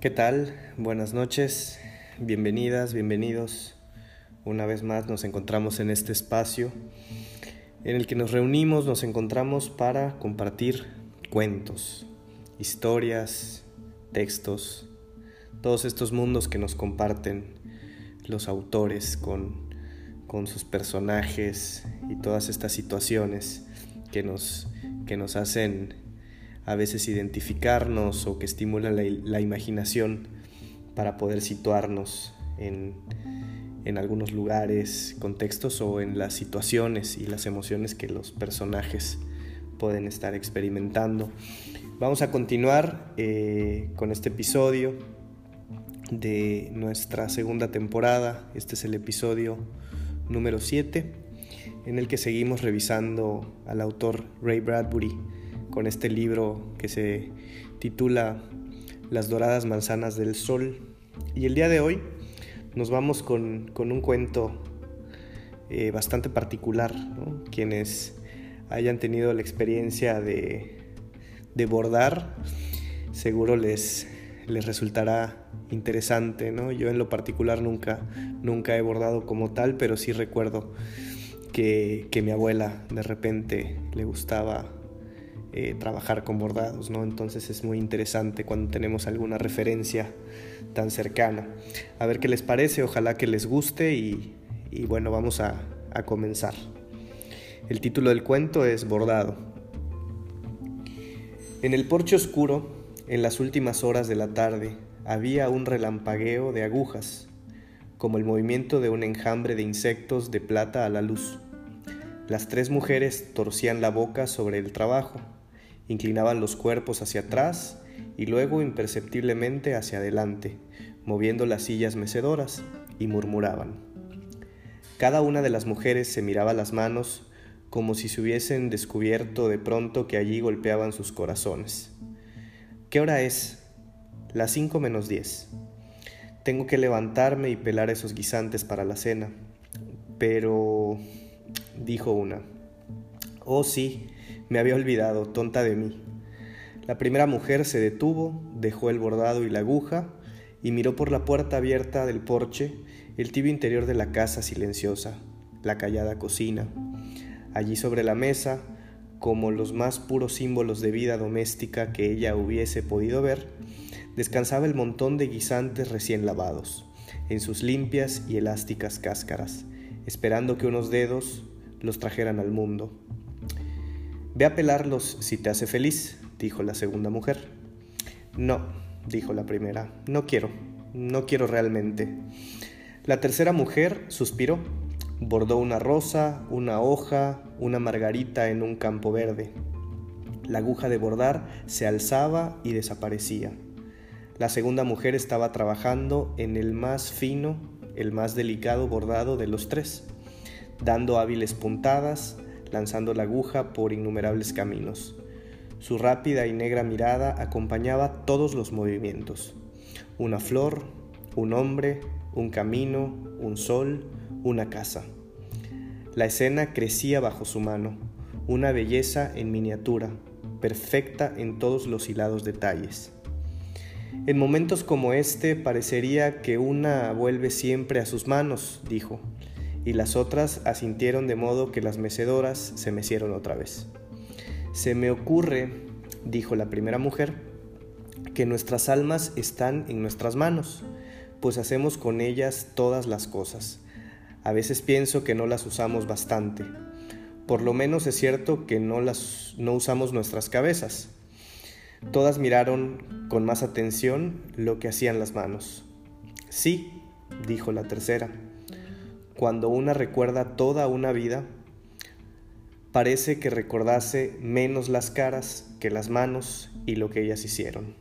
¿Qué tal? Buenas noches, bienvenidas, bienvenidos. Una vez más nos encontramos en este espacio en el que nos reunimos, nos encontramos para compartir cuentos, historias, textos, todos estos mundos que nos comparten los autores con, con sus personajes y todas estas situaciones que nos, que nos hacen a veces identificarnos o que estimulan la, imaginación para poder situarnos en, en algunos lugares, contextos o en las situaciones y las emociones que los personajes pueden estar experimentando. Vamos a continuar eh, con este episodio de nuestra segunda temporada. Este es el episodio número 7 en el que seguimos revisando al autor Ray Bradbury con este libro que se titula Las doradas manzanas del sol. Y el día de hoy nos vamos con, un cuento eh, bastante particular. Quienes hayan tenido la experiencia de, de bordar, seguro les, les resultará interesante. ¿no? Yo en lo particular nunca, nunca he bordado como tal, pero sí recuerdo que, que mi abuela de repente le gustaba eh, trabajar con bordados, ¿no? Entonces es muy interesante cuando tenemos alguna referencia tan cercana. A ver qué les parece, ojalá que les guste y, bueno, vamos a, a comenzar. El título del cuento es Bordado. En el porche oscuro, en las últimas horas de la tarde, había un relampagueo de agujas, como el movimiento de un enjambre de insectos de plata a la luz. Las tres mujeres torcían la boca sobre el trabajo, Inclinaban los cuerpos hacia atrás y luego imperceptiblemente hacia adelante, moviendo las sillas mecedoras, y murmuraban. Cada una de las mujeres se miraba las manos como si se hubiesen descubierto de pronto que allí golpeaban sus corazones. ¿Qué hora es? Las cinco menos diez. Tengo que levantarme y pelar esos guisantes para la cena. Pero... dijo una. Oh sí, me había olvidado, tonta de mí. La primera mujer se detuvo, dejó el bordado y la aguja y miró por la puerta abierta del porche el tibio interior de la casa silenciosa, la callada cocina. Allí sobre la mesa, como los más puros símbolos de vida doméstica que ella hubiese podido ver, descansaba el montón de guisantes recién lavados, en sus limpias y elásticas cáscaras, esperando que unos dedos los trajeran al mundo. Ve a pelarlos si te hace feliz, dijo la segunda mujer. No, dijo la primera, no quiero, no quiero realmente. La tercera mujer suspiró, bordó una rosa, una hoja, una margarita en un campo verde. La aguja de bordar se alzaba y desaparecía. La segunda mujer estaba trabajando en el más fino, el más delicado bordado de los tres, dando hábiles puntadas, lanzando la aguja por innumerables caminos. Su rápida y negra mirada acompañaba todos los movimientos. Una flor, un hombre, un camino, un sol, una casa. La escena crecía bajo su mano, una belleza en miniatura, perfecta en todos los hilados detalles. En momentos como este parecería que una vuelve siempre a sus manos, dijo, y las otras asintieron de modo que las mecedoras se mecieron otra vez. Se me ocurre, dijo la primera mujer, que nuestras almas están en nuestras manos, pues hacemos con ellas todas las cosas. A veces pienso que no las usamos bastante. Por lo menos es cierto que no las no usamos nuestras cabezas. Todas miraron con más atención lo que hacían las manos. Sí, dijo la tercera cuando una recuerda toda una vida, parece que recordase menos las caras que las manos y lo que ellas hicieron.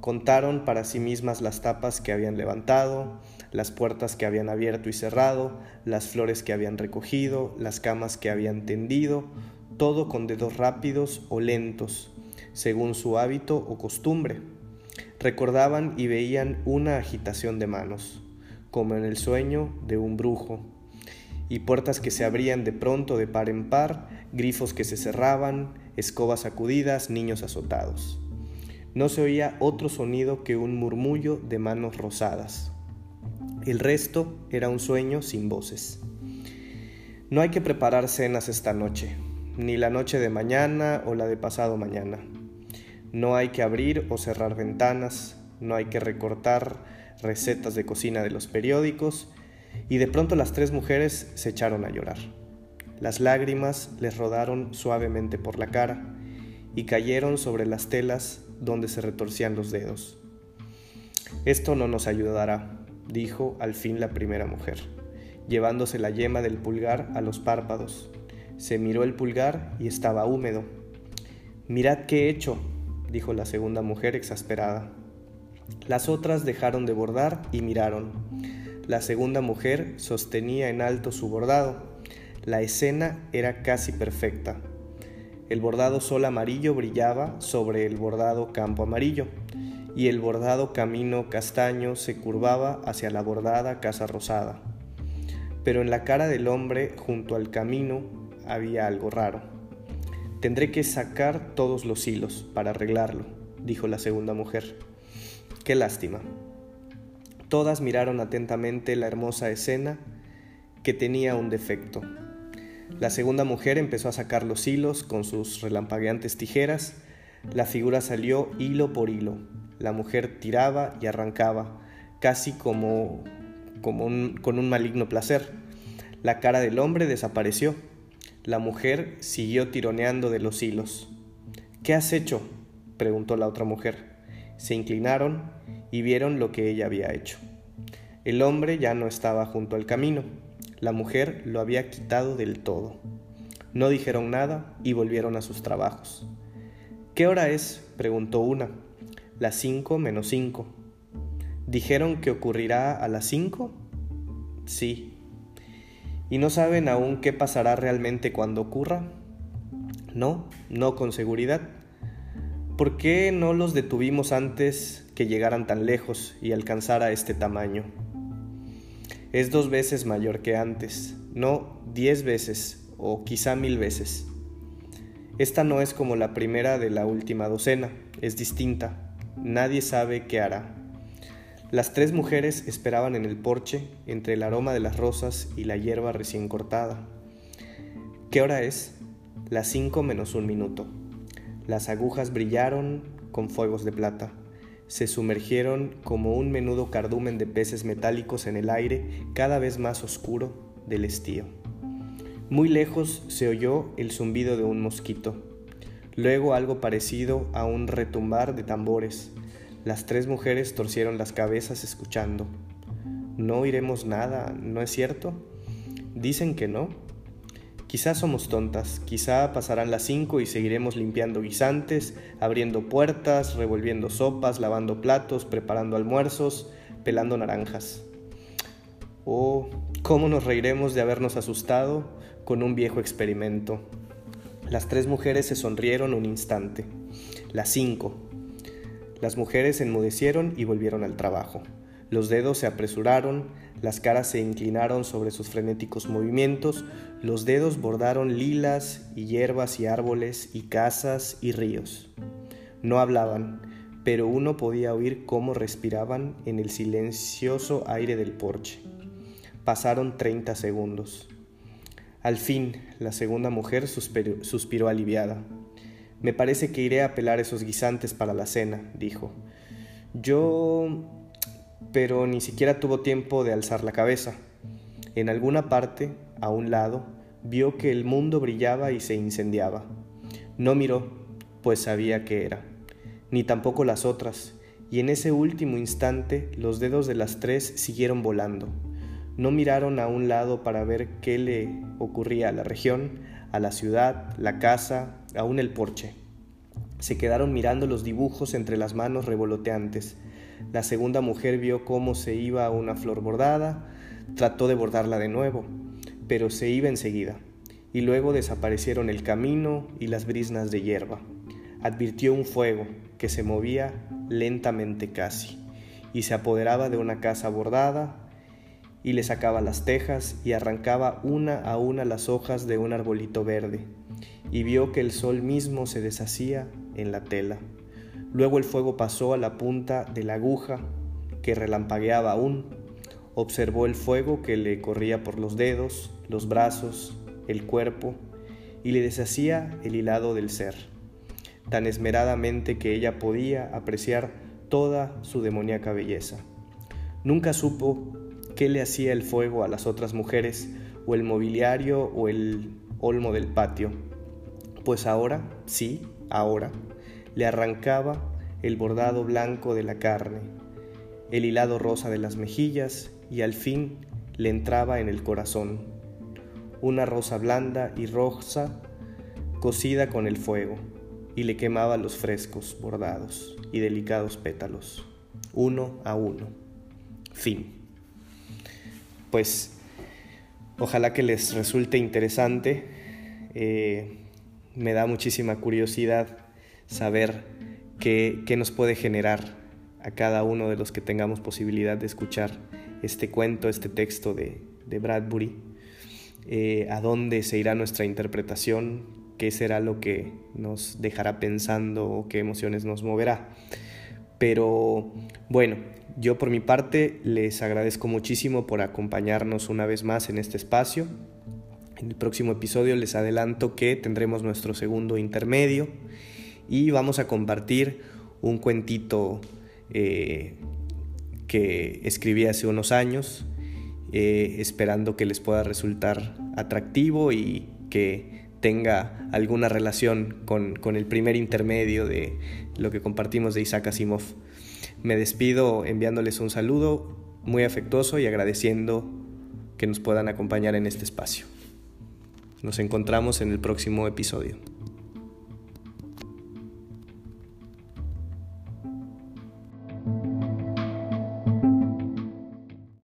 Contaron para sí mismas las tapas que habían levantado, las puertas que habían abierto y cerrado, las flores que habían recogido, las camas que habían tendido, todo con dedos rápidos o lentos, según su hábito o costumbre. Recordaban y veían una agitación de manos como en el sueño de un brujo, y puertas que se abrían de pronto de par en par, grifos que se cerraban, escobas sacudidas, niños azotados. No se oía otro sonido que un murmullo de manos rosadas. El resto era un sueño sin voces. No hay que preparar cenas esta noche, ni la noche de mañana o la de pasado mañana. No hay que abrir o cerrar ventanas, no hay que recortar recetas de cocina de los periódicos, y de pronto las tres mujeres se echaron a llorar. Las lágrimas les rodaron suavemente por la cara y cayeron sobre las telas donde se retorcían los dedos. Esto no nos ayudará, dijo al fin la primera mujer llevándose la yema del pulgar a los párpados. Se miró el pulgar y estaba húmedo. Mirad qué he hecho, dijo la segunda mujer exasperada. Las otras dejaron de bordar y miraron. La segunda mujer sostenía en alto su bordado. La escena era casi perfecta. El bordado sol amarillo brillaba sobre el bordado campo amarillo, y el bordado camino castaño se curvaba hacia la bordada casa rosada pero en la cara del hombre junto al camino había algo raro. Tendré que sacar todos los hilos para arreglarlo, dijo la segunda mujer. Qué lástima. Todas miraron atentamente la hermosa escena que tenía un defecto. La segunda mujer empezó a sacar los hilos con sus relampagueantes tijeras. La figura salió hilo por hilo. La mujer tiraba y arrancaba, casi como con un maligno placer. La cara del hombre desapareció. La mujer siguió tironeando de los hilos. ¿Qué has hecho? preguntó la otra mujer. Se inclinaron y vieron lo que ella había hecho. El hombre ya no estaba junto al camino. La mujer lo había quitado del todo. No dijeron nada y volvieron a sus trabajos. ¿Qué hora es? preguntó una. Las cinco menos cinco. ¿Dijeron que ocurrirá a las cinco? Sí. ¿Y no saben aún qué pasará realmente cuando ocurra? No, no con seguridad. ¿Por qué no los detuvimos antes que llegaran tan lejos y alcanzara este tamaño? Es dos veces mayor que antes, no diez veces o quizá mil veces. Esta no es como la primera de la última docena, es distinta. Nadie sabe qué hará. Las tres mujeres esperaban en el porche entre el aroma de las rosas y la hierba recién cortada. ¿Qué hora es? Las cinco menos un minuto. Las agujas brillaron con fuegos de plata. Se sumergieron como un menudo cardumen de peces metálicos en el aire cada vez más oscuro del estío. Muy lejos se oyó el zumbido de un mosquito, luego algo parecido a un retumbar de tambores, las tres mujeres torcieron las cabezas escuchando. No oiremos nada, ¿no es cierto? Dicen que no. Quizá somos tontas, quizá pasarán las cinco y seguiremos limpiando guisantes, abriendo puertas, revolviendo sopas, lavando platos, preparando almuerzos, pelando naranjas. Oh, cómo nos reiremos de habernos asustado con un viejo experimento. Las tres mujeres se sonrieron un instante. Las cinco, las mujeres enmudecieron y volvieron al trabajo. Los dedos se apresuraron, las caras se inclinaron sobre sus frenéticos movimientos, los dedos bordaron lilas y hierbas y árboles y casas y ríos. No hablaban, pero uno podía oír cómo respiraban en el silencioso aire del porche. Pasaron treinta segundos. Al fin, la segunda mujer suspiró, aliviada. Me parece que iré a pelar esos guisantes para la cena, dijo. Yo... pero ni siquiera tuvo tiempo de alzar la cabeza. En alguna parte, a un lado, vio que el mundo brillaba y se incendiaba. No miró, pues sabía que era, ni tampoco las otras, y en ese último instante los dedos de las tres siguieron volando. No miraron a un lado para ver qué le ocurría a la región, a la ciudad, la casa, aún el porche. Se quedaron mirando los dibujos entre las manos revoloteantes. La segunda mujer vio cómo se iba una flor bordada, trató de bordarla de nuevo, pero se iba enseguida, y luego desaparecieron el camino y las brisnas de hierba. Advirtió un fuego que se movía lentamente casi, y se apoderaba de una casa bordada, y le sacaba las tejas y arrancaba una a una las hojas de un arbolito verde, y vio que el sol mismo se deshacía en la tela. Luego el fuego pasó a la punta de la aguja que relampagueaba aún. Observó el fuego que le corría por los dedos, los brazos, el cuerpo, y le deshacía el hilado del ser, tan esmeradamente que ella podía apreciar toda su demoníaca belleza. Nunca supo qué le hacía el fuego a las otras mujeres, o el mobiliario o el olmo del patio, pues ahora, sí, ahora, le arrancaba el bordado blanco de la carne, el hilado rosa de las mejillas y al fin le entraba en el corazón, una rosa blanda y rosa cocida con el fuego, y le quemaba los frescos, bordados y delicados pétalos, uno a uno. Fin. Pues ojalá que les resulte interesante. Eh, me da muchísima curiosidad saber qué, nos puede generar a cada uno de los que tengamos posibilidad de escuchar este cuento, este texto de, Bradbury, eh, a dónde se irá nuestra interpretación, qué será lo que nos dejará pensando qué emociones nos moverá. Pero bueno, yo por mi parte les agradezco muchísimo por acompañarnos una vez más en este espacio. En el próximo episodio les adelanto que tendremos nuestro segundo intermedio y vamos a compartir un cuentito eh, que escribí hace unos años, eh, esperando que les pueda resultar atractivo y que tenga alguna relación con, con, el primer intermedio de lo que compartimos de Isaac Asimov. Me despido enviándoles un saludo muy afectuoso y agradeciendo que nos puedan acompañar en este espacio. Nos encontramos en el próximo episodio.